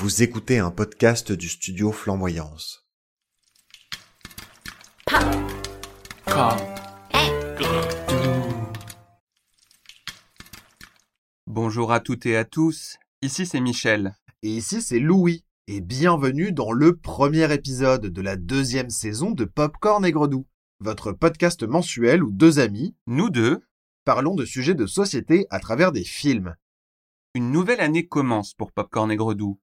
Vous écoutez un podcast du studio Flamboyance. Bonjour à toutes et à tous, ici c'est Michel. Et ici c'est Louis, et bienvenue dans le premier épisode de la deuxième saison de Popcorn et Gredou, votre podcast mensuel où deux amis, Nous deux, parlons de sujets de société à travers des films. une nouvelle année commence pour Popcorn et Gredou.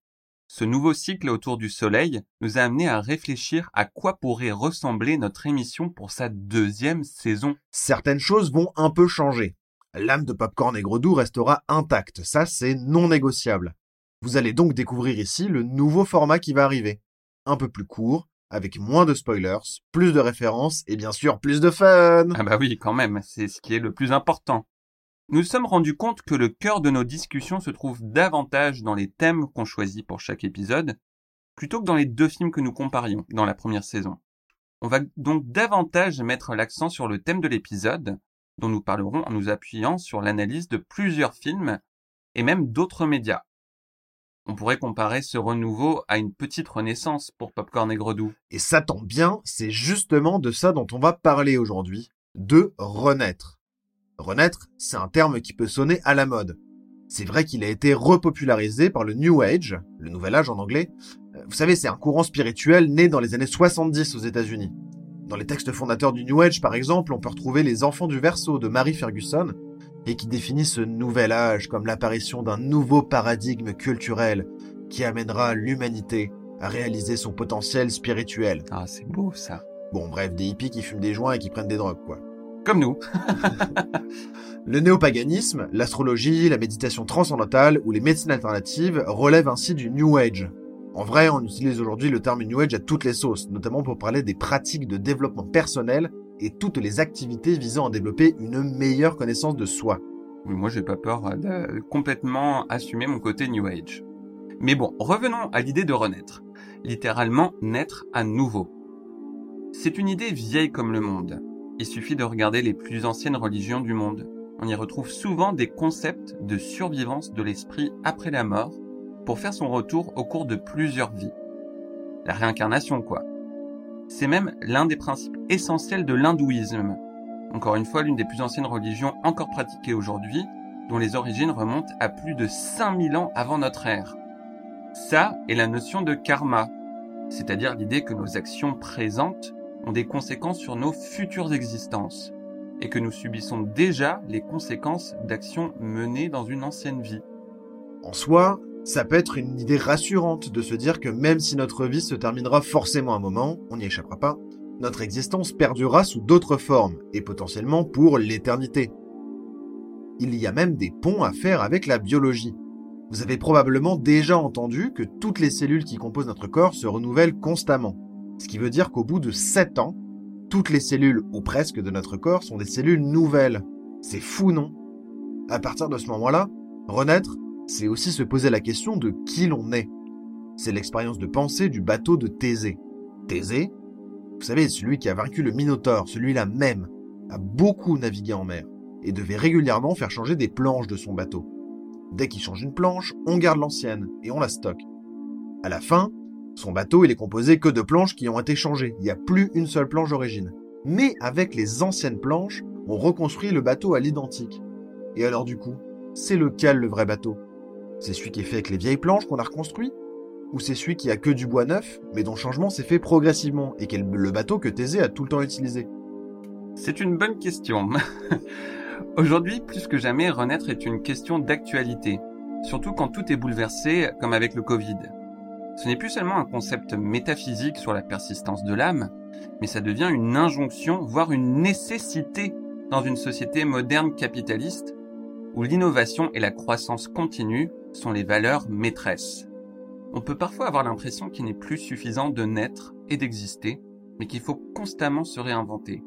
Ce nouveau cycle autour du soleil nous a amené à réfléchir à quoi pourrait ressembler notre émission pour sa deuxième saison. Certaines choses vont un peu changer. L'âme de Popcorn et Gredou restera intacte, ça c'est non négociable. Vous allez donc découvrir ici le nouveau format qui va arriver. Un peu plus court, avec moins de spoilers, plus de références et bien sûr plus de fun. Ah bah oui, quand même, c'est ce qui est le plus important. Nous sommes rendus compte que le cœur de nos discussions se trouve davantage dans les thèmes qu'on choisit pour chaque épisode, plutôt que dans les deux films que nous comparions dans la première saison. On va donc davantage mettre l'accent sur le thème de l'épisode, dont nous parlerons en nous appuyant sur l'analyse de plusieurs films et même d'autres médias. On pourrait comparer ce renouveau à une petite renaissance pour Popcorn et Gredou. Et ça tombe bien, c'est justement de ça dont on va parler aujourd'hui, de renaître. Renaître, c'est un terme qui peut sonner à la mode. C'est vrai qu'il a été repopularisé par le New Age, le Nouvel Âge en anglais. Euh, Vous savez, c'est un courant spirituel né dans les années 70 aux États-Unis. Dans les textes fondateurs du New Age, par exemple, on peut retrouver Les Enfants du Verseau de Mary Ferguson, et qui définit ce nouvel âge comme l'apparition d'un nouveau paradigme culturel qui amènera l'humanité à réaliser son potentiel spirituel. Ah, c'est beau ça. Bon, bref, des hippies qui fument des joints et qui prennent des drogues, quoi. Comme nous. Le néopaganisme, l'astrologie, la méditation transcendantale ou les médecines alternatives relèvent ainsi du New Age. En vrai, on utilise aujourd'hui le terme New Age à toutes les sauces, notamment pour parler des pratiques de développement personnel et toutes les activités visant à développer une meilleure connaissance de soi. Oui, moi, j'ai pas peur de complètement assumer mon côté New Age. Mais bon, revenons à l'idée de renaître. Littéralement, naître à nouveau. C'est une idée vieille comme le monde. Il suffit de regarder les plus anciennes religions du monde. On y retrouve souvent des concepts de survivance de l'esprit après la mort pour faire son retour au cours de plusieurs vies. La réincarnation, quoi. C'est même l'un des principes essentiels de l'hindouisme. Encore une fois, l'une des plus anciennes religions encore pratiquées aujourd'hui, dont les origines remontent à plus de 5000 ans avant notre ère. Ça est la notion de karma, c'est-à-dire l'idée que nos actions présentes ont des conséquences sur nos futures existences, et que nous subissons déjà les conséquences d'actions menées dans une ancienne vie. En soi, ça peut être une idée rassurante de se dire que même si notre vie se terminera forcément un moment, on n'y échappera pas, notre existence perdurera sous d'autres formes, et potentiellement pour l'éternité. Il y a même des ponts à faire avec la biologie. Vous avez probablement déjà entendu que toutes les cellules qui composent notre corps se renouvellent constamment. Ce qui veut dire qu'au bout de 7 ans, toutes les cellules, ou presque, de notre corps sont des cellules nouvelles. C'est fou, non? À partir de ce moment-là, renaître, c'est aussi se poser la question de qui l'on est. C'est l'expérience de pensée du bateau de Thésée. Thésée, vous savez, celui qui a vaincu le Minotaure, celui-là même, a beaucoup navigué en mer et devait régulièrement faire changer des planches de son bateau. Dès qu'il change une planche, on garde l'ancienne et on la stocke. À la fin, son bateau, il est composé que de planches qui ont été changées. Il n'y a plus une seule planche d'origine. Mais avec les anciennes planches, on reconstruit le bateau à l'identique. Et alors du coup, c'est lequel le vrai bateau? C'est celui qui est fait avec les vieilles planches qu'on a reconstruit? Ou c'est celui qui a que du bois neuf, mais dont le changement s'est fait progressivement et qui est le bateau que Thésée a tout le temps utilisé? C'est une bonne question. Aujourd'hui, plus que jamais, renaître est une question d'actualité, surtout quand tout est bouleversé, comme avec le Covid. Ce n'est plus seulement un concept métaphysique sur la persistance de l'âme, mais ça devient une injonction, voire une nécessité dans une société moderne capitaliste où l'innovation et la croissance continue sont les valeurs maîtresses. On peut parfois avoir l'impression qu'il n'est plus suffisant de naître et d'exister, mais qu'il faut constamment se réinventer.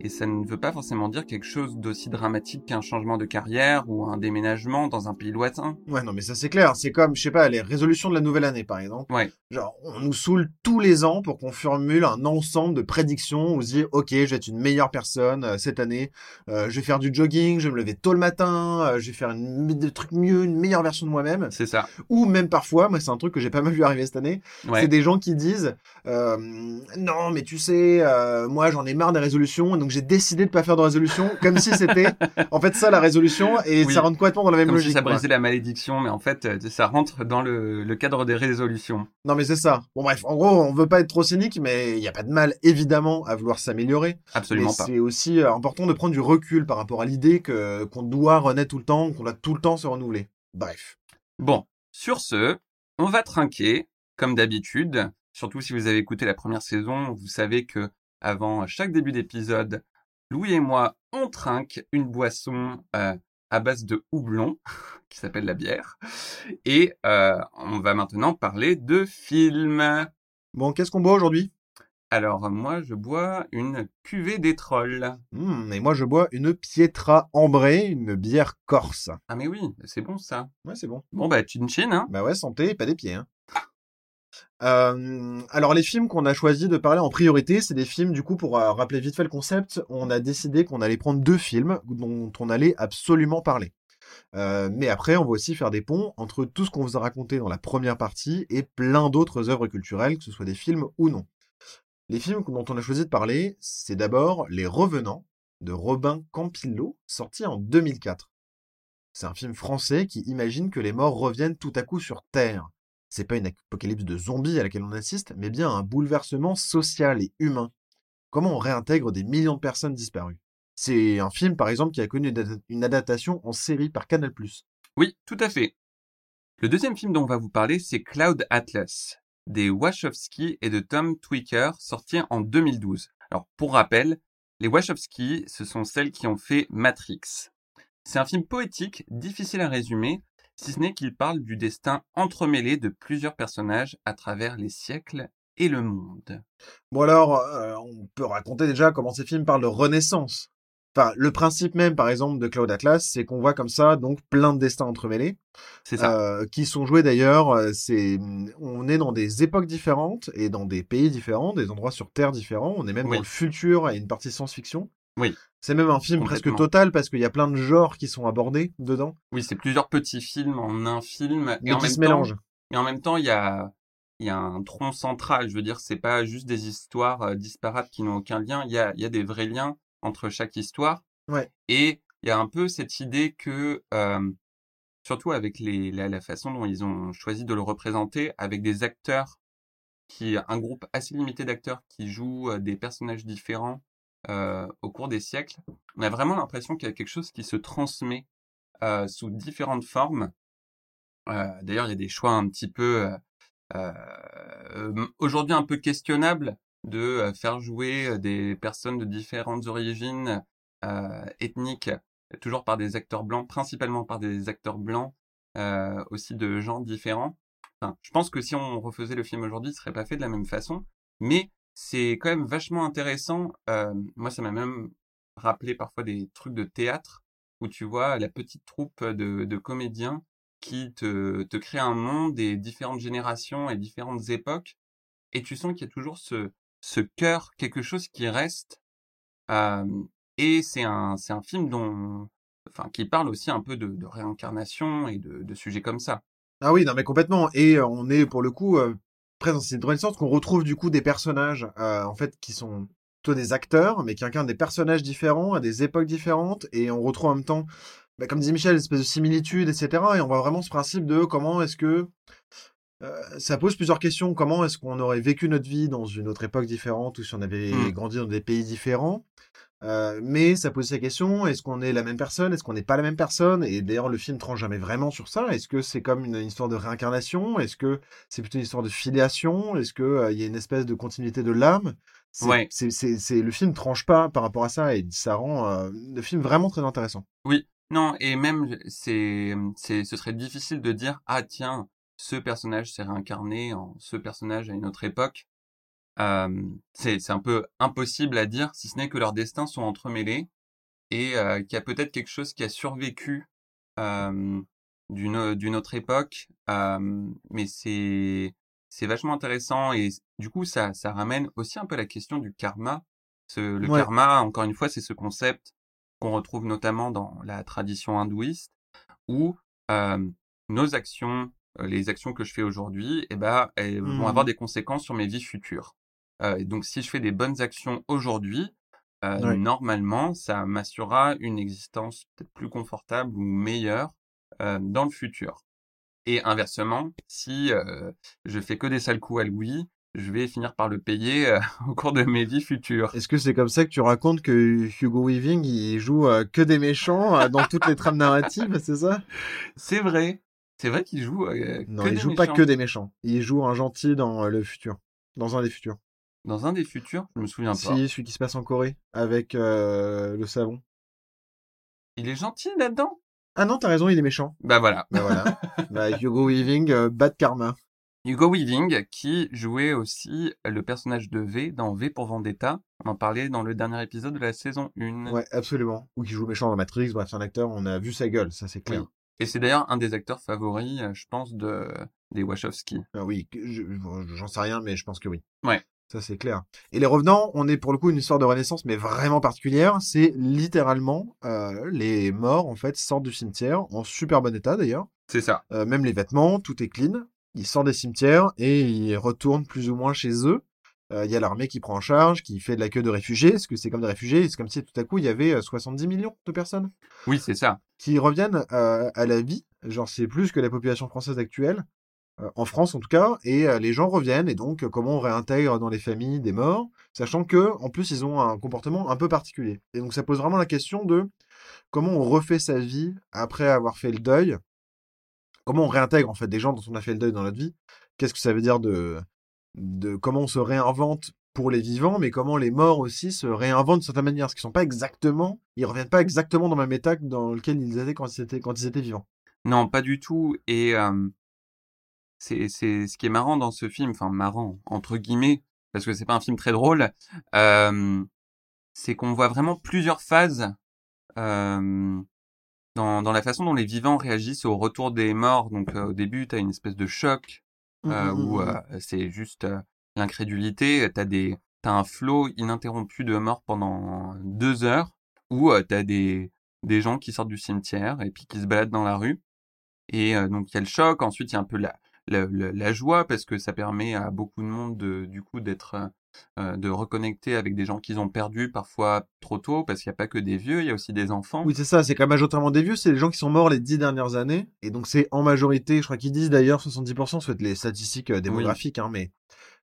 Et ça ne veut pas forcément dire quelque chose d'aussi dramatique qu'un changement de carrière ou un déménagement dans un pays lointain. Ouais, non, mais ça c'est clair. C'est comme, je sais pas, les résolutions de la nouvelle année, par exemple. Ouais. Genre, on nous saoule tous les ans pour qu'on formule un ensemble de prédictions où on se dit, ok, je vais être une meilleure personne euh, cette année. Euh, je vais faire du jogging, je vais me lever tôt le matin, euh, je vais faire une, des trucs mieux, une meilleure version de moi-même. C'est ça. Ou même parfois, moi c'est un truc que j'ai pas mal vu arriver cette année, Ouais. c'est des gens qui disent, euh, non, mais tu sais, euh, moi j'en ai marre des résolutions, donc j'ai décidé de pas faire de résolution, comme si c'était en fait ça la résolution, et Oui. ça rentre complètement dans la même Comme logique. si ça brisait la malédiction, mais en fait, euh, ça rentre dans le, le cadre des résolutions. Non mais c'est ça. Bon bref, en gros, on veut pas être trop cynique, mais il y a pas de mal évidemment à vouloir s'améliorer. Absolument mais pas. c'est aussi euh, important de prendre du recul par rapport à l'idée que qu'on doit renaître tout le temps, qu'on doit tout le temps se renouveler. Bref. Bon, sur ce, on va trinquer, comme d'habitude. Surtout si vous avez écouté la première saison, vous savez que avant chaque début d'épisode, Louis et moi, on trinque une boisson euh, à base de houblon, qui s'appelle la bière. Et euh, on va maintenant parler de films. Bon, qu'est-ce qu'on boit aujourd'hui? Alors, moi, je bois une cuvée des trolls. Hmm, Et moi, je bois une Pietra ambrée, une bière corse. Ah mais oui, c'est bon ça. Ouais, c'est bon. Bon bah, chin chin, hein. Bah ouais, santé, pas des pieds. Hein. Alors les films qu'on a choisi de parler en priorité, c'est des films du coup pour euh, rappeler vite fait le concept, on a décidé qu'on allait prendre deux films dont on allait absolument parler. Mais après, on va aussi faire des ponts entre tout ce qu'on vous a raconté dans la première partie et plein d'autres œuvres culturelles, que ce soit des films ou non. Les films dont on a choisi de parler, c'est d'abord Les Revenants de Robin Campillo, sorti en 2004. C'est un film français qui imagine que les morts reviennent tout à coup sur Terre. C'est pas une apocalypse de zombies à laquelle on assiste, mais bien un bouleversement social et humain. Comment on réintègre des millions de personnes disparues? C'est un film, par exemple, qui a connu une ad- une adaptation en série par Canal+. Oui, tout à fait. Le deuxième film dont on va vous parler, c'est Cloud Atlas, des Wachowski et de Tom Twicker, sorti en 2012. Alors, pour rappel, les Wachowski, ce sont celles qui ont fait Matrix. C'est un film poétique, difficile à résumer, si ce n'est qu'il parle du destin entremêlé de plusieurs personnages à travers les siècles et le monde. Bon alors, euh, on peut raconter déjà comment ces films parlent de renaissance. Enfin, le principe même, par exemple, de Cloud Atlas, c'est qu'on voit comme ça, donc, plein de destins entremêlés. C'est ça. euh, qui sont joués d'ailleurs. euh, C'est, on est dans des époques différentes et dans des pays différents, des endroits sur Terre différents. On est même Oui. dans le futur et une partie science-fiction. Oui. C'est même un film presque total parce qu'il y a plein de genres qui sont abordés dedans, Oui, c'est plusieurs petits films en un film. Et mais en qui même se temps, mélangent. Mais en même temps, il y a, il y a un tronc central. Je veux dire, c'est pas juste des histoires euh, disparates qui n'ont aucun lien. Il y a, il y a des vrais liens entre chaque histoire. Ouais. Et il y a un peu cette idée que, euh, surtout avec les, la, la façon dont ils ont choisi de le représenter, avec des acteurs qui, un groupe assez limité d'acteurs qui jouent euh, des personnages différents euh, au cours des siècles, on a vraiment l'impression qu'il y a quelque chose qui se transmet euh, sous différentes formes. Euh, D'ailleurs, il y a des choix un petit peu aujourd'hui un peu questionnables de faire jouer des personnes de différentes origines ethniques, toujours par des acteurs blancs, principalement par des acteurs blancs, aussi de gens différents. Enfin, je pense que si on refaisait le film aujourd'hui, ce serait pas fait de la même façon, mais c'est quand même vachement intéressant. Moi, ça m'a même rappelé parfois des trucs de théâtre où tu vois la petite troupe de, comédiens qui te, te crée un monde des différentes générations et différentes époques, et tu sens qu'il y a toujours ce, ce cœur, quelque chose qui reste. Et c'est un, un film dont, enfin, qui parle aussi un peu de, réincarnation et de, de sujets comme ça. Ah oui, non mais complètement. Et on est pour le coup présent dans cette renaissance qu'on retrouve du coup des personnages euh, en fait qui sont plutôt des acteurs, mais qui incarnent des personnages différents à des époques différentes, et on retrouve en même temps, bah, comme disait Michel, une espèce de similitude, etc. Et on voit vraiment ce principe de comment est-ce que euh, ça pose plusieurs questions. Comment est-ce qu'on aurait vécu notre vie dans une autre époque différente ou si on avait Mm. grandi dans des pays différents? Euh, mais ça pose ces questions. Est-ce qu'on est la même personne Est-ce qu'on n'est pas la même personne? Et d'ailleurs, le film tranche jamais vraiment sur ça. Est-ce que c'est comme une histoire de réincarnation? Est-ce que c'est plutôt une histoire de filiation? Est-ce que euh, y a une espèce de continuité de l'âme? C'est- Ouais. le film tranche pas par rapport à ça et ça rend euh, le film vraiment très intéressant. Non, et même, c'est, c'est, ce serait difficile de dire, ah tiens, ce personnage s'est réincarné en ce personnage à une autre époque. C'est c'est un peu impossible à dire, si ce n'est que leurs destins sont entremêlés et euh, qu'il y a peut-être quelque chose qui a survécu euh, d'une d'une autre époque, euh, mais c'est c'est vachement intéressant et du coup ça ça ramène aussi un peu la question du karma. Ce, le Ouais. karma, encore une fois, c'est ce concept qu'on retrouve notamment dans la tradition hindouiste, où euh, nos actions, les actions que je fais aujourd'hui, eh ben, elles vont avoir des conséquences sur mes vies futures. Euh, donc, si je fais des bonnes actions aujourd'hui, euh, normalement, ça m'assurera une existence peut-être plus confortable ou meilleure euh, dans le futur. Et inversement, si je fais que des sales coups à Louis, je vais finir par le payer euh, au cours de mes vies futures. Est-ce que c'est comme ça que tu racontes que Hugo Weaving, il joue euh, que des méchants euh, dans toutes les trames narratives, c'est ça? C'est vrai. C'est vrai qu'il joue Non, que il des joue pas que des méchants. Il joue un gentil dans le futur. Dans un des futurs. Dans un des futurs, je me souviens pas. Si, celui qui se passe en Corée, avec euh, le savon. Il est gentil là-dedans? Ah non, t'as raison, il est méchant. Bah voilà. Bah voilà. bah, Hugo Weaving, euh, bad karma. Hugo Weaving, qui jouait aussi le personnage de V dans V pour Vendetta. On en parlait dans le dernier épisode de la saison 1. Ouais, absolument. Ou qui joue méchant dans Matrix, bref, c'est un acteur, on a vu sa gueule, ça c'est clair. Oui. Et c'est d'ailleurs un des acteurs favoris, euh, je pense, de des Wachowski. Ah oui, je- j'en sais rien, mais je pense que oui. Ouais. Ça c'est clair. Et les revenants, on est pour le coup une histoire de renaissance, mais vraiment particulière. C'est littéralement euh, les morts en fait sortent du cimetière en super bon état d'ailleurs. C'est ça. Euh, même les vêtements, tout est clean. Ils sortent des cimetières et ils retournent plus ou moins chez eux. Euh, Il y a l'armée qui prend en charge, qui fait de l'accueil de réfugiés, parce que c'est comme des réfugiés. C'est comme si tout à coup il y avait euh, 70 millions de personnes Oui, c'est ça. qui reviennent à la vie. Genre c'est plus que la population française actuelle. Euh, en France en tout cas, et euh, les gens reviennent, et donc euh, comment on réintègre dans les familles des morts, sachant que en plus ils ont un comportement un peu particulier. Et donc ça pose vraiment la question de comment on refait sa vie après avoir fait le deuil, comment on réintègre en fait des gens dont on a fait le deuil dans notre vie, qu'est-ce que ça veut dire de, comment on se réinvente pour les vivants, mais comment les morts aussi se réinventent de certaine manière, parce qu'ils sont pas exactement, ils reviennent pas exactement dans le même état dans lequel ils étaient quand ils étaient, vivants. Non, pas du tout. Et c'est c'est ce qui est marrant dans ce film, enfin marrant entre guillemets, parce que c'est pas un film très drôle. euh, c'est qu'on voit vraiment plusieurs phases euh, dans dans la façon dont les vivants réagissent au retour des morts. Donc euh, au début, t'as une espèce de choc euh, Mhm, où euh, c'est juste l'incrédulité. T'as des t'as un flot ininterrompu de morts pendant deux heures, où t'as des des gens qui sortent du cimetière et puis qui se baladent dans la rue. Et donc il y a le choc, ensuite il y a un peu la, la, la- la joie parce que ça permet à beaucoup de monde de, du coup d'être euh, euh, de reconnecter avec des gens qu'ils ont perdus parfois trop tôt parce qu'il n'y a pas que des vieux, il y a aussi des enfants. Oui, c'est ça, c'est quand même majoritairement des vieux, c'est les gens qui sont morts les dix dernières années, et donc c'est en majorité, je crois qu'ils disent d'ailleurs 70%, soit les statistiques euh, démographiques, hein, mais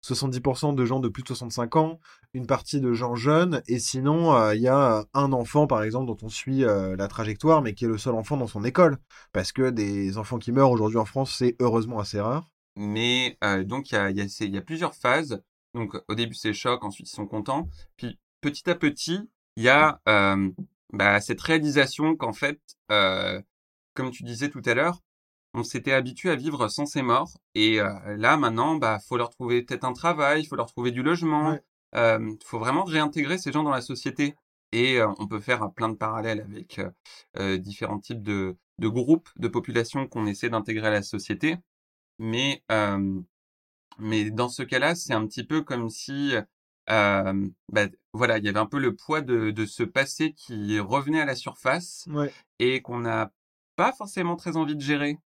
70% de gens de plus de 65 ans, une partie de gens jeunes, et sinon, euh, il y a euh, un enfant, par exemple, dont on suit euh, la trajectoire, mais qui est le seul enfant dans son école, parce que des enfants qui meurent aujourd'hui en France, c'est heureusement assez rare. Mais donc il y a, y, a, plusieurs phases. Donc au début c'est choc, ensuite ils sont contents. Puis petit à petit, il y a bah, cette réalisation qu'en fait, comme tu disais tout à l'heure, on s'était habitué à vivre sans ces morts. Et euh, là maintenant, bah faut leur trouver peut-être un travail, il faut leur trouver du logement. Ouais. Euh, faut vraiment réintégrer ces gens dans la société. Et euh, on peut faire euh, plein de parallèles avec euh, différents types de, de groupes de population qu'on essaie d'intégrer à la société. Mais mais dans ce cas-là, c'est un petit peu comme si bah, voilà, il y avait un peu le poids de, de ce passé qui revenait à la surface Ouais. et qu'on n'a pas forcément très envie de gérer.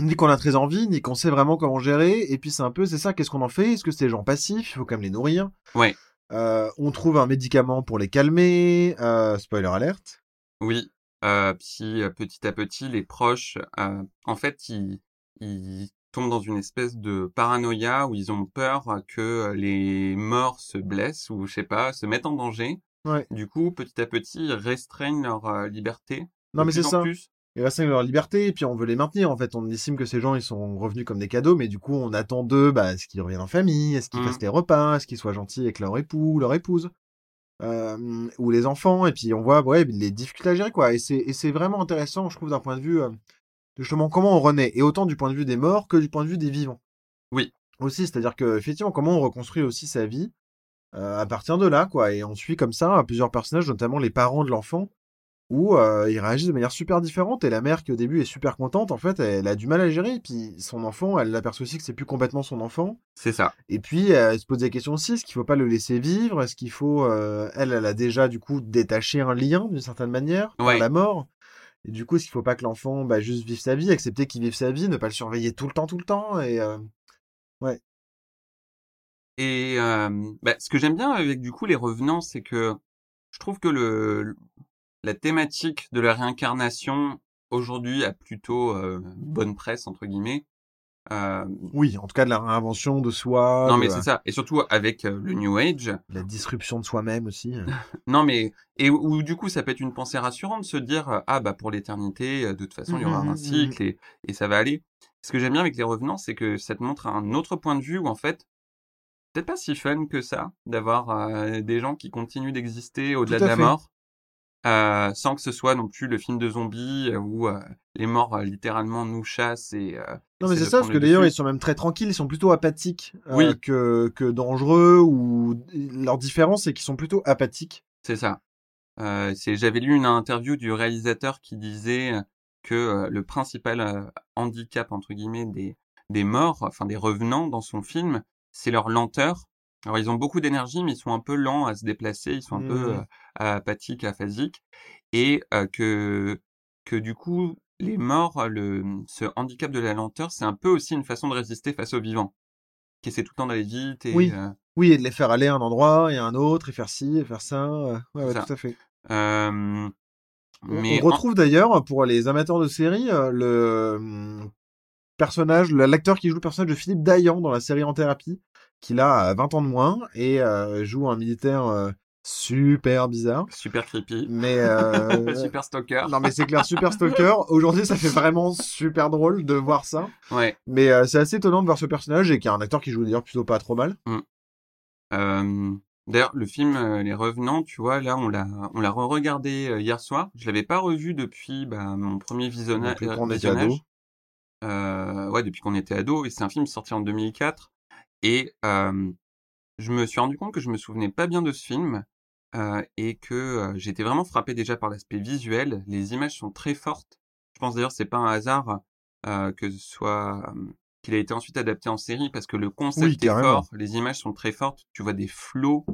Ni qu'on a très envie, ni qu'on sait vraiment comment gérer, et puis c'est un peu, c'est ça, qu'est-ce qu'on en fait? Est-ce que c'est des gens passifs? Il faut quand même les nourrir. Ouais. Euh, on trouve un médicament pour les calmer, euh, spoiler alerte. Oui. Euh, puis euh, petit à petit, les proches, en fait, ils, ils tombent dans une espèce de paranoïa où ils ont peur que les morts se blessent ou je sais pas, se mettent en danger. Ouais. Du coup, petit à petit, ils restreignent leur liberté. Non mais c'est ça. plus. Ils restreignent leur liberté, et puis on veut les maintenir. En fait, on estime que ces gens, ils sont revenus comme des cadeaux, mais du coup, on attend d'eux, bah, est-ce qu'ils reviennent en famille, est-ce qu'ils Mhm. fassent les repas, est-ce qu'ils soient gentils avec leur époux, leur épouse, euh, ou les enfants, et puis on voit, ouais, les difficultés à gérer, quoi. Et c'est, et c'est vraiment intéressant, je trouve, d'un point de vue, euh, justement, comment on renaît, et autant du point de vue des morts que du point de vue des vivants. Oui. Aussi, c'est-à-dire que effectivement, comment on reconstruit aussi sa vie euh, à partir de là, quoi. Et on suit comme ça à plusieurs personnages, notamment les parents de l'enfant, où euh, ils réagissent de manière super différente. Et la mère, qui au début est super contente, en fait, elle a du mal à gérer. Et puis son enfant, elle aperçoit aussi que c'est plus complètement son enfant. C'est ça. Et puis elle se pose des questions aussi est-ce qu'il faut pas le laisser vivre? Est-ce qu'il faut. euh, elle, elle a déjà du coup détaché un lien d'une certaine manière par Ouais. la mort? Et du coup, est-ce qu'il faut pas que l'enfant bah, juste vive sa vie, accepter qu'il vive sa vie, ne pas le surveiller tout le temps, tout le temps et euh, Et euh, bah, ce que j'aime bien avec du coup les revenants, c'est que je trouve que le la thématique de la réincarnation aujourd'hui a plutôt euh, bonne presse entre guillemets. Euh, Oui, en tout cas de la réinvention de soi, non mais c'est ça. Et surtout avec euh, le New Age. la disruption de soi-même aussi. Non mais et où du coup ça peut être une pensée rassurante de se dire ah bah pour l'éternité de toute façon il y aura Mhm, un mhm, cycle et, et ça va aller. Ce que j'aime bien avec les revenants c'est que ça te montre un autre point de vue où en fait peut-être pas si fun que ça d'avoir euh, des gens qui continuent d'exister au-delà de la fait. mort euh, sans que ce soit non plus le film de zombies euh, où euh, les morts euh, littéralement nous chassent et euh, Non mais c'est ça, parce que le d'ailleurs ils sont même très tranquilles, ils sont plutôt apathiques Oui. que, que dangereux, ou leur différence c'est qu'ils sont plutôt apathiques. C'est ça. Euh, c'est, j'avais lu une interview du réalisateur qui disait que le principal handicap entre guillemets des des morts, enfin des revenants dans son film, c'est leur lenteur. Alors ils ont beaucoup d'énergie, mais ils sont un peu lents à se déplacer, ils sont un peu Mhm. euh, apathiques, aphasiques, et euh, que que du coup les morts, le ce handicap de la lenteur, c'est un peu aussi une façon de résister face aux vivants, qui essaient tout le temps d'aller vite et Oui. euh, Oui, et de les faire aller à un endroit et à un autre, et faire ci, et faire ça. Ouais, ouais, ça. tout à fait. On- en- retrouve d'ailleurs, pour les amateurs de série, euh, le hum, personnage, l'acteur qui joue le personnage de Philippe Dayan dans la série En Thérapie, qui a 20 ans de moins, et euh, joue un militaire euh, super bizarre. super creepy. Mais euh, super stalker. non mais c'est clair, super stalker. Aujourd'hui, ça fait vraiment super drôle de voir ça. Ouais. Mais euh, c'est assez étonnant de voir ce personnage et qui est un acteur qui joue d'ailleurs plutôt pas trop mal. Euh, D'ailleurs, le film euh, Les Revenants, tu vois, là, on l'a, on l'a re-regardé euh, hier soir. Je l'avais pas revu depuis bah, mon premier visionna- Depuis euh, qu'on était visionnage. ado. Euh, ouais, depuis qu'on était ado. Et c'est un film sorti en 2004. Et euh, je me suis rendu compte que je me souvenais pas bien de ce film euh, et que j'étais vraiment frappé déjà par l'aspect visuel. Les images sont très fortes. Je pense d'ailleurs c'est pas un hasard euh, que ce soit qu'il a été ensuite adapté en série parce que le concept Oui, est fort, les images sont très fortes. Tu vois des flots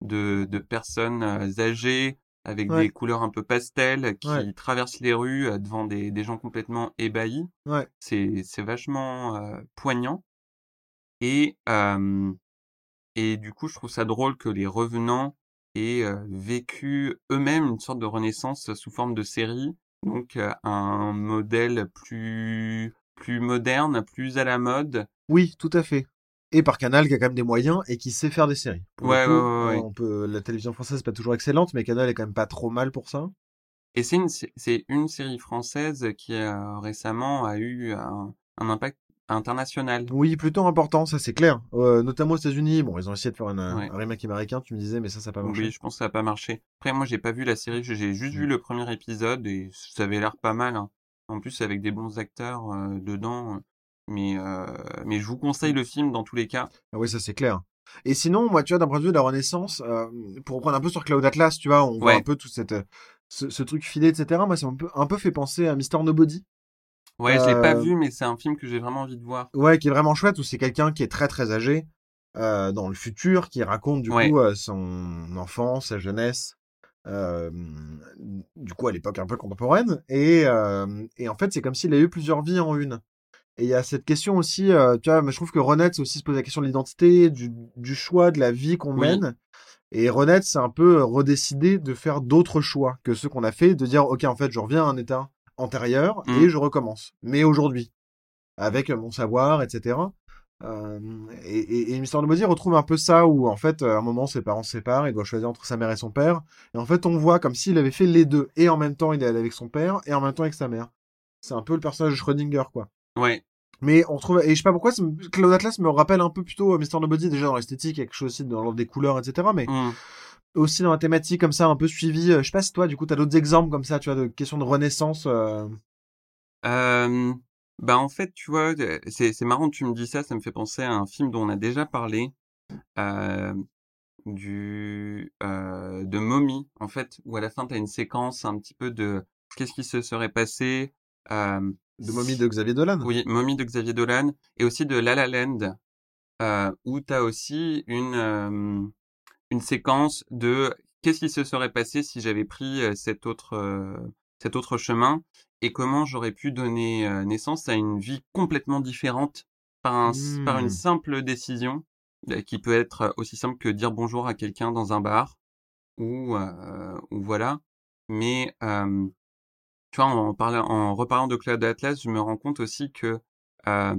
de, de personnes âgées avec Ouais. des couleurs un peu pastel qui Ouais. traversent les rues devant des, des gens complètement ébahis. Ouais. C'est c'est vachement euh, poignant. Et euh, et du coup, je trouve ça drôle que les revenants aient euh, vécu eux-mêmes une sorte de renaissance sous forme de série, donc euh, un modèle plus plus moderne, plus à la mode. Oui, tout à fait. Et par Canal qui a quand même des moyens et qui sait faire des séries. Pour Ouais, coup, ouais, ouais, On peut, la télévision française n'est pas toujours excellente, mais Canal est quand même pas trop mal pour ça. Et c'est une c'est une série française qui récemment a eu un, un impact international. Oui, plutôt important, ça c'est clair. Euh, notamment aux États-Unis, bon, ils ont essayé de faire une- Ouais. un remake américain, tu me disais, mais ça, ça n'a pas marché. Oui, je pense que ça a pas marché. Après, moi, j'ai pas vu la série, j'ai juste Mm. vu le premier épisode et ça avait l'air pas mal. hein. En plus, avec des bons acteurs euh, dedans. Mais, euh, mais je vous conseille le film dans tous les cas. Ah oui, ça c'est clair. Et sinon, moi, tu vois, d'un point de vue de la Renaissance, pour reprendre un peu sur Cloud Atlas, tu vois, on voit un peu tout cette, ce, ce truc filé, etc. Moi, ça m'a un peu, un peu fait penser à Mister Nobody. Ouais, je l'ai pas Euh, vu, mais c'est un film que j'ai vraiment envie de voir. Ouais, qui est vraiment chouette, où c'est quelqu'un qui est très très âgé, euh, dans le futur, qui raconte du Ouais. coup euh, son enfance, sa jeunesse, euh, du coup à l'époque un peu contemporaine. Et, euh, et en fait, c'est comme s'il a eu plusieurs vies en une. Et il y a cette question aussi, euh, tu vois, mais je trouve que Renette aussi se pose la question de l'identité, du, du choix, de la vie qu'on Oui. mène. Et Renette, c'est un peu redécider de faire d'autres choix que ceux qu'on a fait, de dire, ok, en fait, je reviens à un état antérieur Mm. et je recommence. Mais aujourd'hui, avec mon savoir, etc. Euh, et, et, et Mister Nobody retrouve un peu ça où en fait à un moment ses parents se séparent, il doit choisir entre sa mère et son père, et en fait on voit comme s'il avait fait les deux, et en même temps il est allé avec son père, et en même temps avec sa mère. C'est un peu le personnage de Schrödinger quoi. Ouais, Mais on trouve, et je sais pas pourquoi, Cloud Atlas me rappelle un peu plutôt euh, Mister Nobody déjà dans l'esthétique, quelque chose aussi dans l'ordre des couleurs, etc. Mais Mm. Aussi dans la thématique comme ça un peu suivie. euh, Je sais pas si toi du coup t'as d'autres exemples comme ça, tu vois, de questions de renaissance. euh, Euh, Bah en fait, tu vois, c'est c'est marrant tu me dis ça, ça me fait penser à un film dont on a déjà parlé, euh, du de Mommy, en fait, où à la fin tu as une séquence un petit peu de qu'est-ce qui se serait passé. De Mommy de Xavier Dolan. Oui, Mommy de Xavier Dolan et aussi de La La Land, où tu as aussi une une séquence de qu'est-ce qui se serait passé si j'avais pris cet autre cet autre chemin et comment j'aurais pu donner naissance à une vie complètement différente par un par une Hmm. simple décision euh, qui peut être aussi simple que dire bonjour à quelqu'un dans un bar ou euh, ou voilà. Mais euh, tu vois, en parlant, en reparlant de Cloud Atlas, je me rends compte aussi que euh,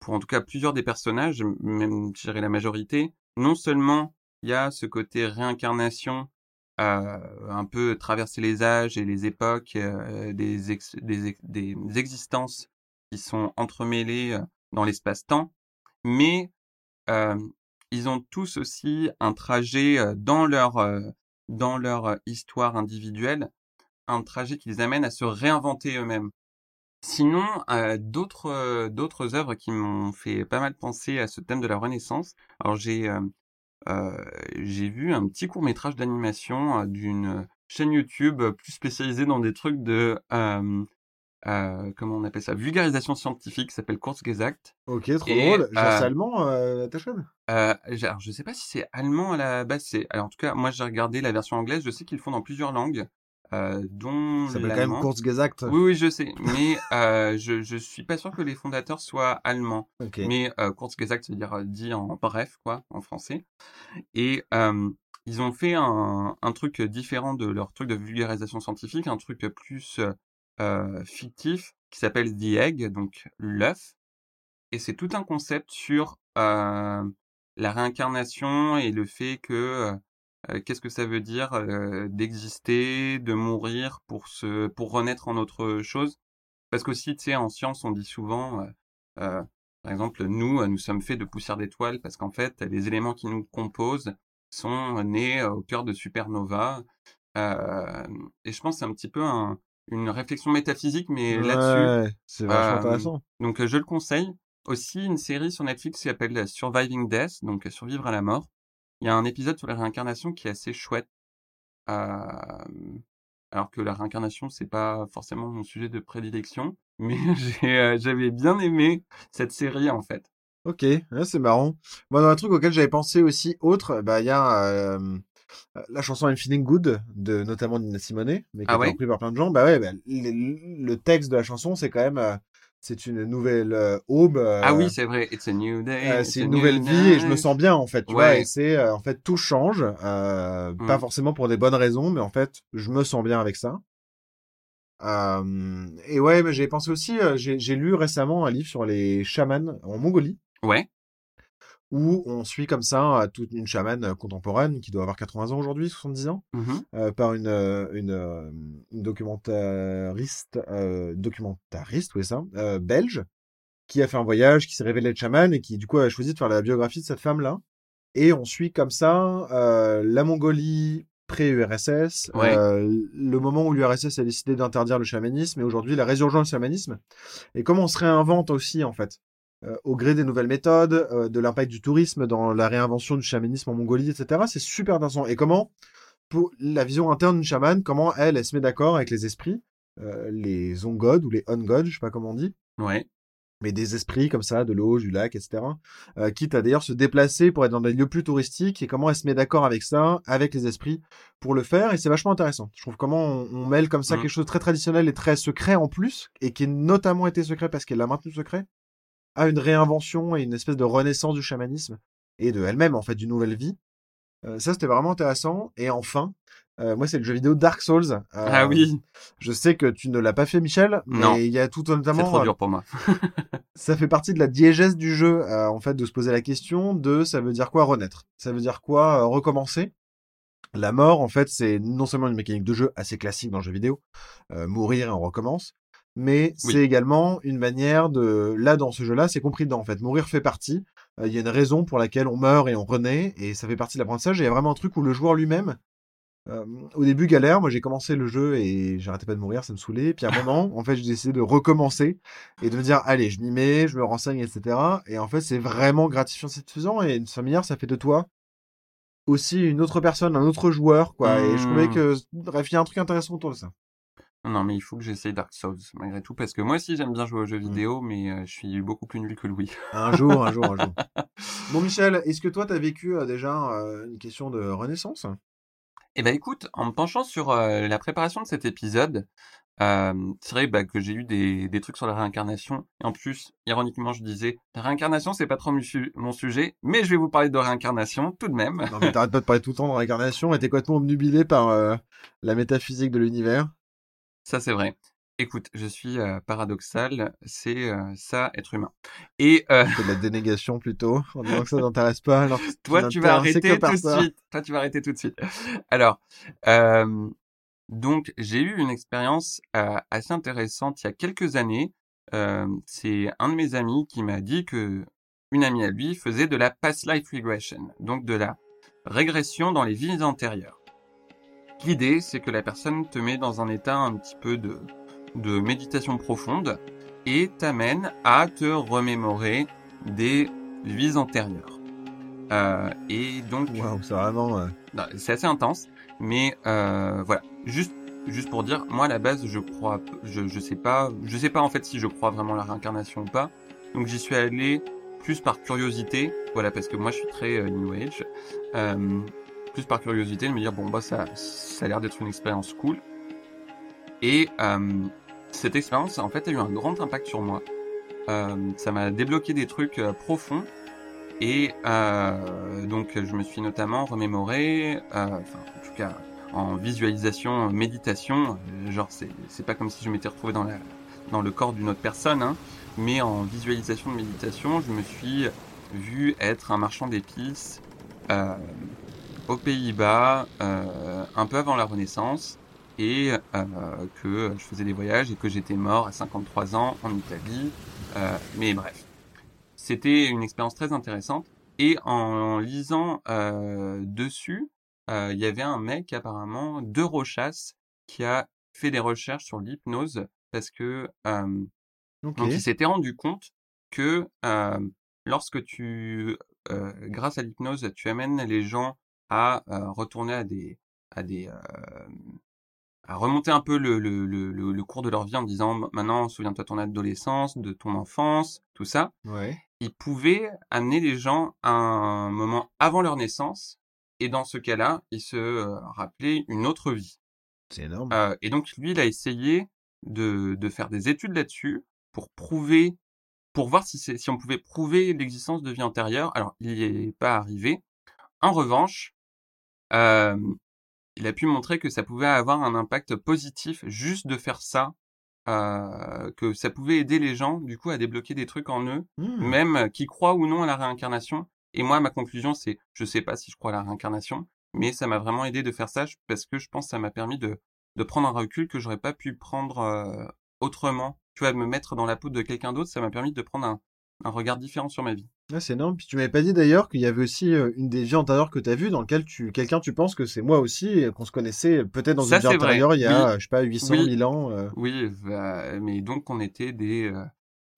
pour en tout cas plusieurs des personnages, même je dirais la majorité, non seulement il y a ce côté réincarnation, euh, un peu traverser les âges et les époques, euh, des, ex- des, ex- des existences qui sont entremêlées euh, dans l'espace-temps, mais ils ont tous aussi un trajet dans leur dans leur histoire individuelle, un trajet qui les amène à se réinventer eux-mêmes. Sinon, d'autres d'autres œuvres qui m'ont fait pas mal penser à ce thème de la Renaissance. Alors j'ai j'ai vu un petit court métrage d'animation d'une chaîne YouTube plus spécialisée dans des trucs de euh, comment on appelle ça? Vulgarisation scientifique, qui s'appelle Kurzgesagt. Ok, trop Et, drôle. Genre, euh, c'est allemand, euh, ta chaîne Euh, je sais pas si c'est allemand à la base. C'est alors en tout cas, moi j'ai regardé la version anglaise. Je sais qu'ils le font dans plusieurs langues, euh, dont Ça s'appelle quand même. Kurzgesagt. Oui, oui, je sais, mais euh, je je suis pas sûr que les fondateurs soient allemands. Ok. Mais euh, Kurzgesagt, ça veut dire euh, dit en bref, quoi, en français. Et euh, ils ont fait un, un truc différent de leur truc de vulgarisation scientifique, un truc plus fictif qui s'appelle The Egg, donc l'œuf. Et c'est tout un concept sur la réincarnation et le fait que euh, qu'est-ce que ça veut dire euh, d'exister, de mourir pour se pour renaître en autre chose? Parce qu'aussi, tu sais, en science, on dit souvent, euh, par exemple, nous, nous sommes faits de poussière d'étoiles parce qu'en fait, les éléments qui nous composent sont nés au cœur de supernovas. Euh, et je pense que c'est un petit peu un- une réflexion métaphysique, mais là-dessus. C'est vachement intéressant. Donc, je le conseille. Aussi, une série sur Netflix qui s'appelle Surviving Death, donc Survivre à la mort. Il y a un épisode sur la réincarnation qui est assez chouette. Euh, alors que la réincarnation, c'est pas forcément mon sujet de prédilection, mais j'avais bien aimé cette série en fait. Ok, ouais, c'est marrant. Moi, dans un truc auquel j'avais pensé aussi, autre, bah, il y a la chanson I'm Feeling Good, de notamment Nina Simone, mais qui Ah a été ouais? repris par plein de gens. Bah ouais, bah, le, le texte de la chanson, c'est quand même, euh, c'est une nouvelle euh, aube. euh, Ah oui, c'est vrai. It's a new day. euh, c'est une nouvelle vie et je me sens bien en fait, tu vois. Ouais. Et c'est en fait tout change, euh, pas Mm. forcément pour des bonnes raisons, mais en fait je me sens bien avec ça. Euh, et ouais, mais j'ai pensé aussi, j'ai j'ai lu récemment un livre sur les chamans en Mongolie Ouais. Où on suit comme ça euh, toute une chamane euh, contemporaine qui doit avoir 80 ans aujourd'hui, 70 ans, Mhm. euh, par une, euh, une, une documentariste, euh, documentariste, oui ça, euh, belge, qui a fait un voyage, qui s'est révélé être chaman et qui du coup a choisi de faire la biographie de cette femme-là. Et on suit comme ça la Mongolie pré-URSS, Ouais. le moment où l'URSS a décidé d'interdire le chamanisme et aujourd'hui la résurgence du chamanisme, et comment on se réinvente aussi en fait au gré des nouvelles méthodes, euh, de l'impact du tourisme dans la réinvention du chamanisme en Mongolie, etc. C'est super intéressant. Et comment, pour la vision interne d'une chamane, comment elle, elle se met d'accord avec les esprits, euh, les on-god ou les on-god, je sais pas comment on dit, Ouais. mais des esprits comme ça, de l'eau, du lac, etc. Euh, quitte à d'ailleurs se déplacer pour être dans des lieux plus touristiques et comment elle se met d'accord avec ça, avec les esprits pour le faire. Et c'est vachement intéressant. Je trouve comment on, on mêle comme ça Mhm. quelque chose de très traditionnel et très secret en plus, et qui est notamment été secret parce qu'elle l'a maintenu secret, à une réinvention et une espèce de renaissance du chamanisme et de elle-même en fait d'une nouvelle vie. Euh, ça c'était vraiment intéressant. Et enfin, euh, moi c'est le jeu vidéo Dark Souls. Euh, Ah oui. Je sais que tu ne l'as pas fait, Michel, Non. mais il y a tout C'est notamment trop dur pour moi. ça fait partie de la diégèse du jeu, en fait, de se poser la question de ça veut dire quoi renaître? Ça veut dire quoi recommencer? La mort, en fait, c'est non seulement une mécanique de jeu assez classique dans le jeu vidéo, mourir et on recommence, mais Oui. c'est également une manière de... Là, dans ce jeu-là, c'est compris dedans, en fait. Mourir fait partie. Euh, Il y a une raison pour laquelle on meurt et on renaît, et ça fait partie de l'apprentissage. Et il y a vraiment un truc où le joueur lui-même Euh, au début, galère. Moi, j'ai commencé le jeu et j'arrêtais pas de mourir, ça me saoulait. Puis à un moment, en fait, j'ai décidé de recommencer et de me dire, allez, je m'y mets, je me renseigne, etc. Et en fait, c'est vraiment gratifiant, satisfaisant. Et une familière, ça fait de toi aussi une autre personne, un autre joueur, quoi. Et je trouvais Mmh. que, bref, il y a un truc intéressant autour de ça. Non, mais il faut que j'essaye Dark Souls, malgré tout, parce que moi aussi j'aime bien jouer aux jeux Mmh. vidéo, mais euh, je suis beaucoup plus nul que Louis. Un jour, un jour, un jour. Bon, Michel, est-ce que toi, t'as vécu euh, déjà euh, une question de renaissance? Eh ben écoute, en me penchant sur la préparation de cet épisode, c'est vrai bah, que j'ai eu des, des trucs sur la réincarnation. Et en plus, ironiquement, je disais, la réincarnation, c'est pas trop mon, su- mon sujet, mais je vais vous parler de réincarnation tout de même. Non, mais t'arrêtes pas de parler tout le temps de réincarnation et t'es complètement obnubilé par la métaphysique de l'univers. Ça, c'est vrai. Écoute, je suis euh, paradoxal, c'est euh, ça, être humain. Et euh, C'est de la dénégation plutôt, en disant que ça t'intéresse pas. Alors que toi, tu vas arrêter tout de suite. Toi, tu vas arrêter tout de suite. Alors, donc, j'ai eu une expérience assez intéressante il y a quelques années. C'est un de mes amis qui m'a dit que une amie à lui faisait de la past life regression, donc de la régression dans les vies antérieures. L'idée, c'est que la personne te met dans un état un petit peu de, de méditation profonde et t'amène à te remémorer des vies antérieures. Euh, et donc, Waouh, c'est vraiment. euh, non, c'est assez intense, mais euh, voilà. Juste, juste pour dire, moi à la base, je crois, je, je sais pas, je sais pas en fait si je crois vraiment à la réincarnation ou pas. Donc j'y suis allé plus par curiosité, voilà, parce que moi je suis très euh, New Age, euh, plus par curiosité de me dire bon bah ça, ça a l'air d'être une expérience cool. Et euh, cette expérience en fait a eu un grand impact sur moi. Euh, ça m'a débloqué des trucs euh, profonds et donc je me suis notamment remémoré, en tout cas en visualisation, méditation, genre c'est c'est pas comme si je m'étais retrouvé dans la dans le corps d'une autre personne, hein, mais en visualisation de méditation, je me suis vu être un marchand d'épices aux Pays-Bas, euh, un peu avant la Renaissance, et euh, que je faisais des voyages et que j'étais mort à 53 ans en Italie. Euh, mais bref, c'était une expérience très intéressante. Et en lisant dessus, il y avait un mec apparemment de Rochas qui a fait des recherches sur l'hypnose parce que euh, donc il s'était rendu compte que euh, lorsque tu, euh, grâce à l'hypnose, tu amènes les gens à euh, retourner à des, à des, euh, à remonter un peu le, le, le, cours de leur vie en disant maintenant souviens-toi de ton adolescence, de ton enfance, tout ça. Ouais. Ils pouvaient amener les gens à un moment avant leur naissance et dans ce cas-là, ils se euh, rappelaient une autre vie. C'est énorme. Euh, et donc lui, il a essayé de, de faire des études là-dessus pour prouver, pour voir si, c'est- si on pouvait prouver l'existence de vie antérieure. Alors, il n'y est pas arrivé. En revanche, euh, il a pu montrer que ça pouvait avoir un impact positif juste de faire ça, euh, que ça pouvait aider les gens du coup à débloquer des trucs en eux, Hmm. même qui croient ou non à la réincarnation. Et moi, ma conclusion, c'est, je sais pas si je crois à la réincarnation, mais ça m'a vraiment aidé de faire ça parce que je pense que ça m'a permis de, de prendre un recul que j'aurais pas pu prendre euh, autrement. Tu vois, me mettre dans la peau de quelqu'un d'autre, ça m'a permis de prendre un, un regard différent sur ma vie. Ouais, c'est énorme. Puis tu m'avais pas dit d'ailleurs qu'il y avait aussi euh, une des vies antérieures que tu as vues dans lequel tu quelqu'un tu penses que c'est moi aussi qu'on se connaissait peut-être dans Ça, une vie vrai. antérieure il y a Oui. je sais pas 800 Oui. 1000 ans. euh. Oui, bah, mais donc on était des,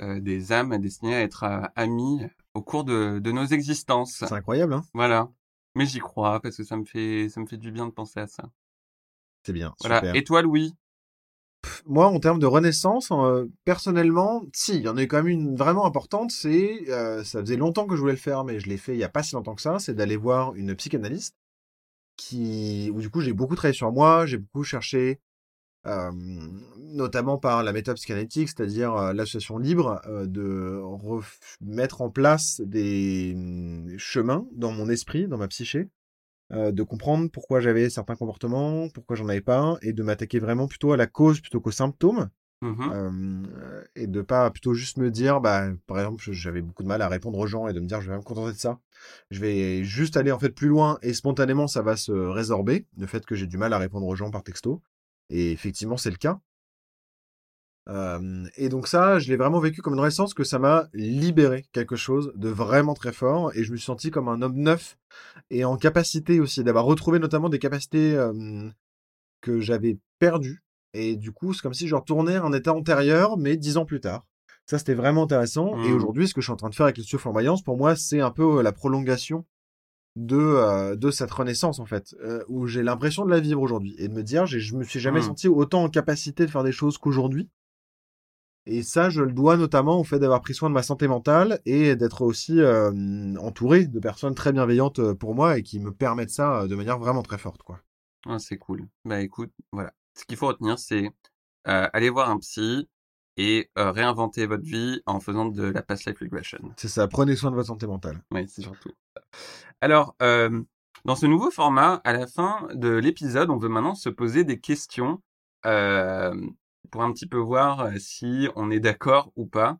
euh, des âmes destinées à être euh, amis au cours de, de nos existences. C'est incroyable hein. Voilà. Mais j'y crois parce que ça me fait, ça me fait du bien de penser à ça. C'est bien. Voilà. Super. Et toi, Louis? Moi, en termes de renaissance, euh, personnellement, si, il y en a eu quand même une vraiment importante, c'est, euh, ça faisait longtemps que je voulais le faire, mais je l'ai fait il y a pas si longtemps que ça, c'est d'aller voir une psychanalyste qui, où du coup j'ai beaucoup travaillé sur moi, j'ai beaucoup cherché, euh, notamment par la méthode psychanalytique, c'est-à-dire euh, l'association libre, de mettre en place des hum, chemins dans mon esprit, dans ma psyché, euh, de comprendre pourquoi j'avais certains comportements, pourquoi j'en avais pas, et de m'attaquer vraiment plutôt à la cause plutôt qu'aux symptômes, Mhm. euh, et de pas plutôt juste me dire, bah, par exemple, j'avais beaucoup de mal à répondre aux gens et de me dire, je vais me contenter de ça. Je vais juste aller en fait plus loin et spontanément ça va se résorber, le fait que j'ai du mal à répondre aux gens par texto. Et effectivement, c'est le cas. Euh, et donc ça, je l'ai vraiment vécu comme une renaissance que ça m'a libéré quelque chose de vraiment très fort et je me suis senti comme un homme neuf et en capacité aussi d'avoir retrouvé notamment des capacités euh, que j'avais perdues. Et du coup, c'est comme si je retournais à un état antérieur, mais dix ans plus tard. Ça, c'était vraiment intéressant. Et Mmh. aujourd'hui, ce que je suis en train de faire avec le studio Flamboyance, pour moi, c'est un peu la prolongation de, euh, de cette renaissance, en fait, où j'ai l'impression de la vivre aujourd'hui et de me dire, je me suis jamais Mmh. senti autant en capacité de faire des choses qu'aujourd'hui. Et ça, je le dois notamment au fait d'avoir pris soin de ma santé mentale et d'être aussi euh, entouré de personnes très bienveillantes euh, pour moi et qui me permettent ça euh, de manière vraiment très forte, quoi. Ah, c'est cool. Bah écoute, voilà. Ce qu'il faut retenir, c'est euh, aller voir un psy et euh, réinventer votre vie en faisant de la past life regression. C'est ça, prenez soin de votre santé mentale. Oui, c'est surtout. Alors, dans ce nouveau format, à la fin de l'épisode, on veut maintenant se poser des questions euh, pour un petit peu voir euh, si on est d'accord ou pas.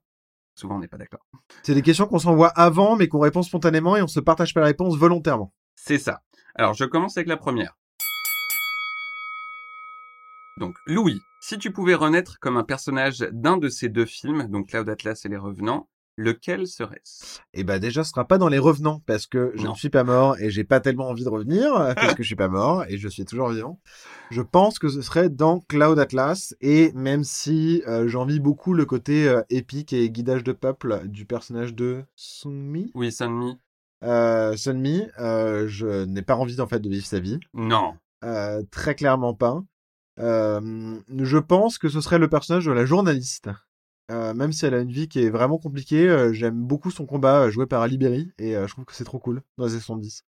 Souvent, on n'est pas d'accord. C'est des questions qu'on s'envoie avant, mais qu'on répond spontanément et on se partage pas la réponse volontairement. C'est ça. Alors, je commence avec la première. Donc, Louis, si tu pouvais renaître comme un personnage d'un de ces deux films, donc Cloud Atlas et Les Revenants, lequel serait-ce? Et bah déjà, ce sera pas dans les revenants parce que je Non. ne suis pas mort et j'ai pas tellement envie de revenir parce que je suis pas mort et je suis toujours vivant. Je pense que ce serait dans Cloud Atlas et même si euh, j'envie beaucoup le côté euh, épique et guidage de peuple du personnage de Sunmi, Oui, Sunmi euh, Sunmi, euh, je n'ai pas envie en fait de vivre sa vie, Non. Très clairement pas. Je pense que ce serait le personnage de la journaliste. Euh, même si elle a une vie qui est vraiment compliquée, euh, j'aime beaucoup son combat euh, joué par Ali Berry et euh, je trouve que c'est trop cool dans les années 70.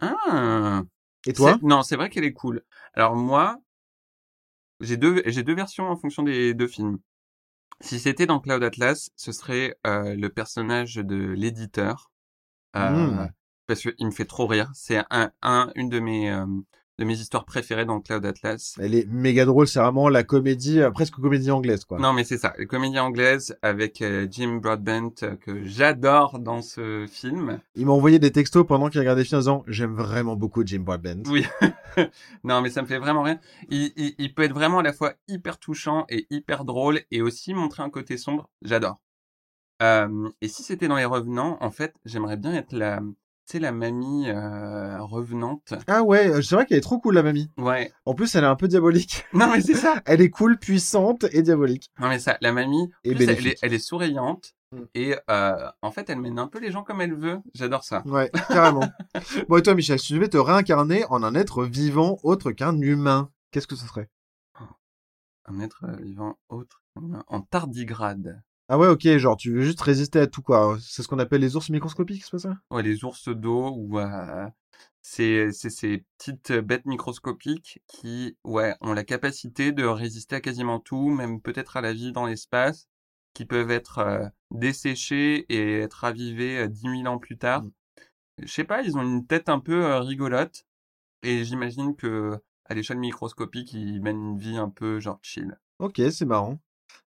Ah Et toi? Non, c'est vrai qu'elle est cool. Alors moi, j'ai deux, j'ai deux versions en fonction des deux films. Si c'était dans Cloud Atlas, ce serait le personnage de l'éditeur. Euh, Mm. Parce qu'il me fait trop rire. C'est un, un, une de mes, de mes histoires préférées dans Cloud Atlas. Elle est méga drôle, c'est vraiment la comédie, euh, presque comédie anglaise quoi. Non, mais c'est ça. Les comédies anglaises avec euh, Jim Broadbent euh, que j'adore dans ce film. Il m'a envoyé des textos pendant qu'il regardait le film en disant j'aime vraiment beaucoup Jim Broadbent. Oui. non, mais ça me fait vraiment rien. Il, il, il peut être vraiment à la fois hyper touchant et hyper drôle et aussi montrer un côté sombre. J'adore. Et si c'était dans les revenants, en fait, j'aimerais bien être la, sais, la mamie euh, revenante. Ah ouais, euh, c'est vrai qu'elle est trop cool la mamie. Ouais. En plus, elle est un peu diabolique. Non, mais c'est ça. Elle est cool, puissante et diabolique. Non, mais ça, la mamie, Et en plus, elle, est, elle est souriante. Mm. Et euh, en fait, elle mène un peu les gens comme elle veut. J'adore ça. Ouais, carrément. bon et toi Michel, si tu devais te réincarner en un être vivant autre qu'un humain, qu'est-ce que ce serait? Un être vivant autre en tardigrade. Ah ouais, ok, genre tu veux juste résister à tout quoi. C'est ce qu'on appelle les ours microscopiques, c'est pas ça? Ouais, les ours d'eau ou euh, c'est ces petites bêtes microscopiques qui ouais ont la capacité de résister à quasiment tout, même peut-être à la vie dans l'espace, qui peuvent être euh, desséchées et être ravivées euh, 10 000 ans plus tard. Mm. Je sais pas, ils ont une tête un peu euh, rigolote et j'imagine que à l'échelle microscopique, ils mènent une vie un peu genre chill. Ok, c'est marrant.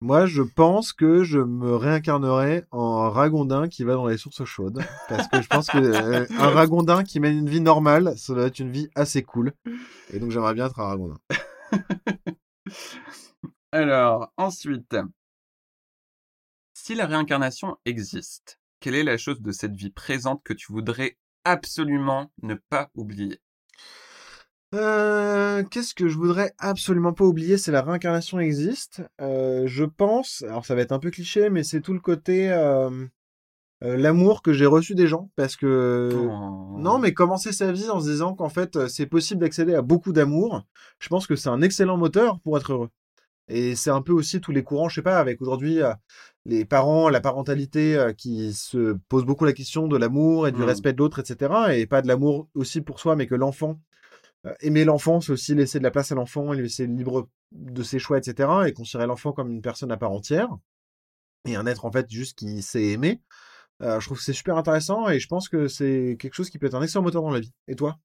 Moi, je pense que je me réincarnerai en ragondin qui va dans les sources chaudes. Parce que je pense que euh, un ragondin qui mène une vie normale, ça doit être une vie assez cool. Et donc j'aimerais bien être un ragondin. Alors, ensuite, si la réincarnation existe, quelle est la chose de cette vie présente que tu voudrais absolument ne pas oublier? Euh, Qu'est-ce que je voudrais absolument pas oublier, c'est la réincarnation existe. Euh, je pense, alors ça va être un peu cliché, mais c'est tout le côté euh, l'amour que j'ai reçu des gens, parce que Oh. non, mais commencer sa vie en se disant qu'en fait c'est possible d'accéder à beaucoup d'amour, je pense que c'est un excellent moteur pour être heureux. Et c'est un peu aussi tous les courants, je sais pas, avec aujourd'hui les parents, la parentalité qui se posent beaucoup la question de l'amour et du Mm. respect de l'autre, etc. Et pas de l'amour aussi pour soi, mais que l'enfant aimer l'enfant, c'est aussi laisser de la place à l'enfant le laisser libre de ses choix, etc. Et considérer l'enfant comme une personne à part entière. Et un être, en fait, juste qui sait aimer. Euh, je trouve que c'est super intéressant et je pense que c'est quelque chose qui peut être un excellent moteur dans la vie. Et toi?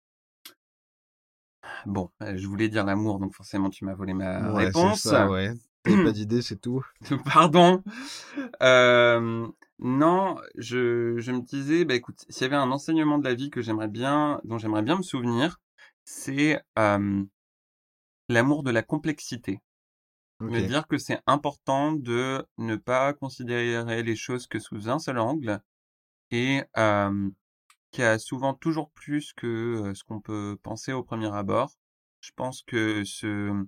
Bon, euh, je voulais dire l'amour, donc forcément tu m'as volé ma Ouais, réponse. ça, ouais. Pas d'idée, c'est tout. Pardon. Euh, non, je, je me disais, bah écoute, s'il y avait un enseignement de la vie que j'aimerais bien, dont j'aimerais bien me souvenir, c'est euh, l'amour de la complexité. Me Ok. dire que c'est important de ne pas considérer les choses que sous un seul angle et euh, qu'il y a souvent toujours plus que ce qu'on peut penser au premier abord. Je pense que ce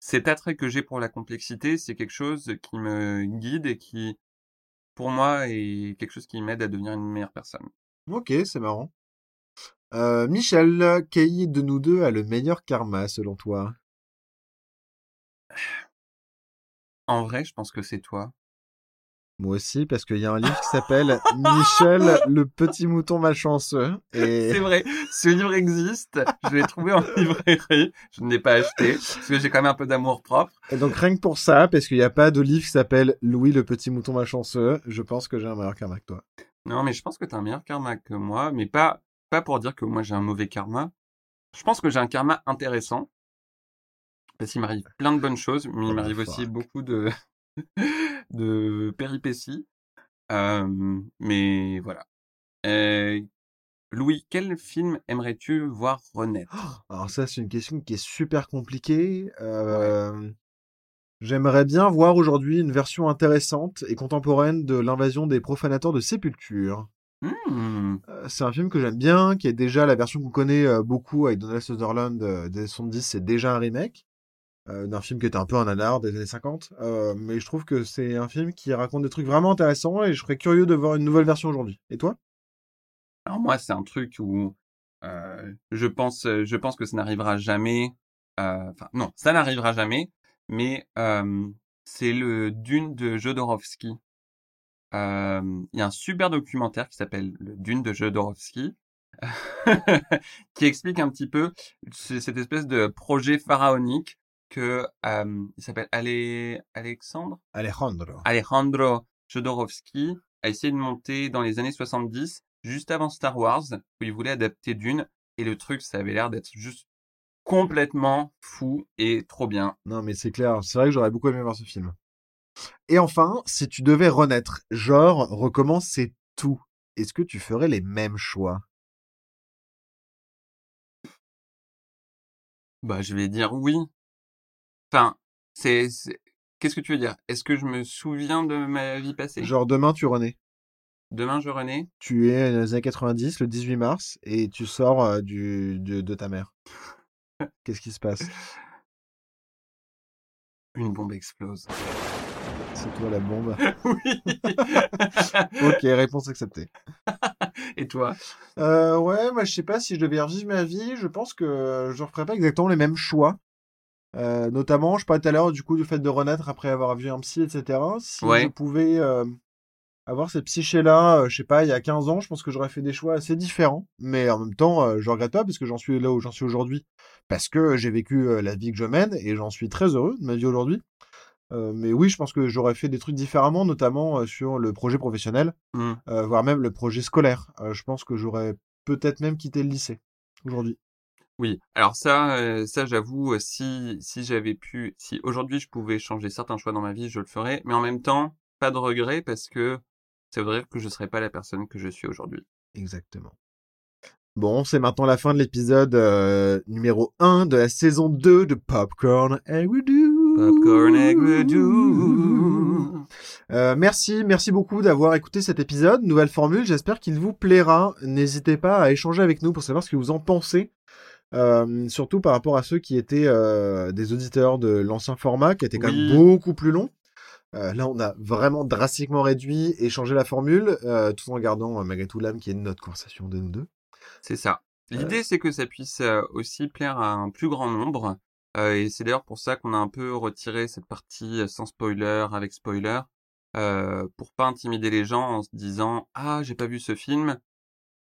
cet attrait que j'ai pour la complexité, c'est quelque chose qui me guide et qui, pour moi, est quelque chose qui m'aide à devenir une meilleure personne. Ok, c'est marrant. Euh, Michel, qui de nous deux a le meilleur karma selon toi? En vrai, je pense que c'est toi. Moi aussi, parce qu'il y a un livre qui s'appelle Michel, le petit mouton malchanceux. Et C'est vrai, ce livre existe. Je l'ai trouvé en librairie. Je ne l'ai pas acheté parce que j'ai quand même un peu d'amour propre. Et donc rien que pour ça, parce qu'il n'y a pas de livre qui s'appelle Louis le petit mouton malchanceux, je pense que j'ai un meilleur karma que toi. Non, mais je pense que t'as un meilleur karma que moi, mais pas pas pour dire que moi j'ai un mauvais karma. Je pense que j'ai un karma intéressant parce qu'il m'arrive plein de bonnes choses, mais il Oh, m'arrive aussi beaucoup de de péripéties. Euh, mais voilà. Euh, Louis, quel film aimerais-tu voir renaître? Alors ça, c'est une question qui est super compliquée. Euh, J'aimerais bien voir aujourd'hui une version intéressante et contemporaine de l'invasion des profanateurs de Sépulture. Hmm, Euh, C'est un film que j'aime bien, qui est déjà la version qu'on connaît euh, beaucoup avec Donald Sutherland euh, des 70, c'est déjà un remake euh, d'un film qui était un peu un nanar des années 50. Euh, mais je trouve que c'est un film qui raconte des trucs vraiment intéressants et je serais curieux de voir une nouvelle version aujourd'hui. Et toi? Alors moi, c'est un truc où euh, je pense, je pense que ça n'arrivera jamais. Enfin, non, ça n'arrivera jamais. Mais c'est le Dune de Jodorowsky. Euh, Il y a un super documentaire qui s'appelle le Dune de Jodorowsky, qui explique un petit peu cette espèce de projet pharaonique que euh, il s'appelle Ale... Alexandre? Alejandro. Alejandro Jodorowsky a essayé de monter dans les années 70, juste avant Star Wars, où il voulait adapter Dune, et le truc, ça avait l'air d'être juste complètement fou et trop bien. Non, mais c'est clair, c'est vrai que j'aurais beaucoup aimé voir ce film. Et enfin, si tu devais renaître, genre, recommencer tout, est-ce que tu ferais les mêmes choix? Bah, je vais dire oui. Enfin, c'est, qu'est-ce que tu veux dire? Est-ce que je me souviens de ma vie passée? Genre, demain, tu renais. Demain, je renais? Tu es dans les années 90, le 18 mars, et tu sors euh, du, de, de ta mère. Qu'est-ce qui se passe? Une bombe explose. C'est toi la bombe. Oui. Ok, réponse acceptée. Et toi? Euh, ouais, moi je sais pas si je devais revivre ma vie, je pense que je referais pas exactement les mêmes choix. Euh, notamment, je parlais tout à l'heure du coup du fait de renaître après avoir vu un psy, etc. Si Ouais. je pouvais euh, avoir cette psyché-là, je sais pas, il y a 15 ans, je pense que j'aurais fait des choix assez différents. Mais en même temps, je regrette pas parce que j'en suis là où j'en suis aujourd'hui. Parce que j'ai vécu la vie que je mène et j'en suis très heureux de ma vie aujourd'hui. Euh, mais oui, je pense que j'aurais fait des trucs différemment, notamment euh, sur le projet professionnel Hmm. euh, voire même le projet scolaire. Je pense que j'aurais peut-être même quitté le lycée aujourd'hui. Oui, alors ça, ça j'avoue, si si j'avais pu, si aujourd'hui je pouvais changer certains choix dans ma vie, je le ferais. Mais en même temps, pas de regret parce que ça voudrait dire que je serais pas la personne que je suis aujourd'hui. Exactement. Bon, c'est maintenant la fin de l'épisode numéro 1 de la saison 2 de Popcorn and Voodoo. Popcorn. Euh, merci, merci beaucoup d'avoir écouté cet épisode. Nouvelle formule, j'espère qu'il vous plaira. N'hésitez pas à échanger avec nous pour savoir ce que vous en pensez. Euh, surtout par rapport à ceux qui étaient euh, des auditeurs de l'ancien format, qui était quand Oui. même beaucoup plus long. Là, on a vraiment drastiquement réduit et changé la formule, tout en gardant malgré tout l'âme qui est notre conversation de nous deux. C'est ça. L'idée, c'est que ça puisse aussi plaire à un plus grand nombre. Euh, et c'est d'ailleurs pour ça qu'on a un peu retiré cette partie euh, sans spoiler, avec spoiler, euh, pour pas intimider les gens en se disant ah j'ai pas vu ce film.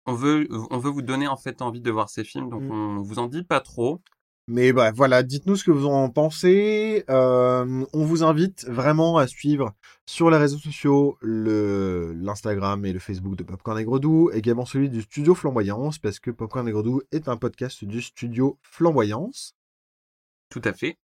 On veut, on veut vous donner en fait envie de voir ces films, donc Mm. on vous en dit pas trop. Mais bref, voilà, dites-nous ce que vous en pensez. Euh, on vous invite vraiment à suivre sur les réseaux sociaux l'Instagram et le Facebook de Popcorn et Gredou, également celui du Studio Flamboyance, parce que Popcorn et Gredou est un podcast du Studio Flamboyance. Tout à fait.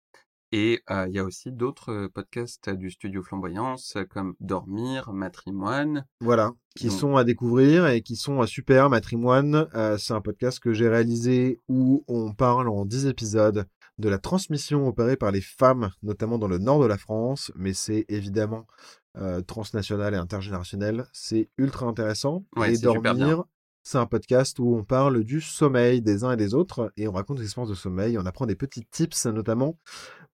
Et euh, il y a aussi d'autres podcasts du studio Flamboyance comme Dormir, Matrimoine. Voilà, qui Donc- sont à découvrir et qui sont super. Matrimoine, euh, c'est un podcast que j'ai réalisé où on parle en 10 épisodes de la transmission opérée par les femmes, notamment dans le nord de la France, mais c'est évidemment euh, transnational et intergénérationnel. C'est ultra intéressant. Ouais, et dormir, c'est un podcast où on parle du sommeil des uns et des autres et on raconte des expériences de sommeil. On apprend des petits tips notamment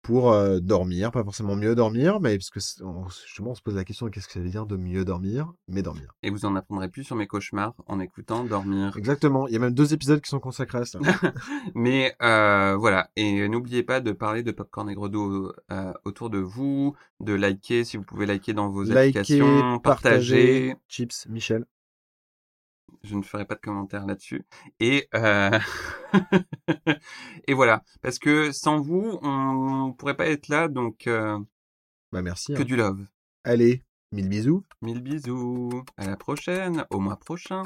pour euh, dormir, pas forcément mieux dormir, mais parce que on- justement on se pose la question de qu'est-ce que ça veut dire de mieux dormir, mais dormir? Et vous en apprendrez plus sur mes cauchemars en écoutant dormir. Exactement. Il y a même deux épisodes qui sont consacrés à ça. Mais euh, voilà, et n'oubliez pas de parler de Popcorn et Gredo euh, autour de vous, de liker si vous pouvez liker dans vos Likez, applications, partager. Chips, Michel. Je ne ferai pas de commentaires là-dessus. Et euh... et voilà, parce que sans vous, on pourrait pas être là, donc euh, Bah merci. que hein. du love. Allez, mille bisous. Mille bisous, à la prochaine, au mois prochain.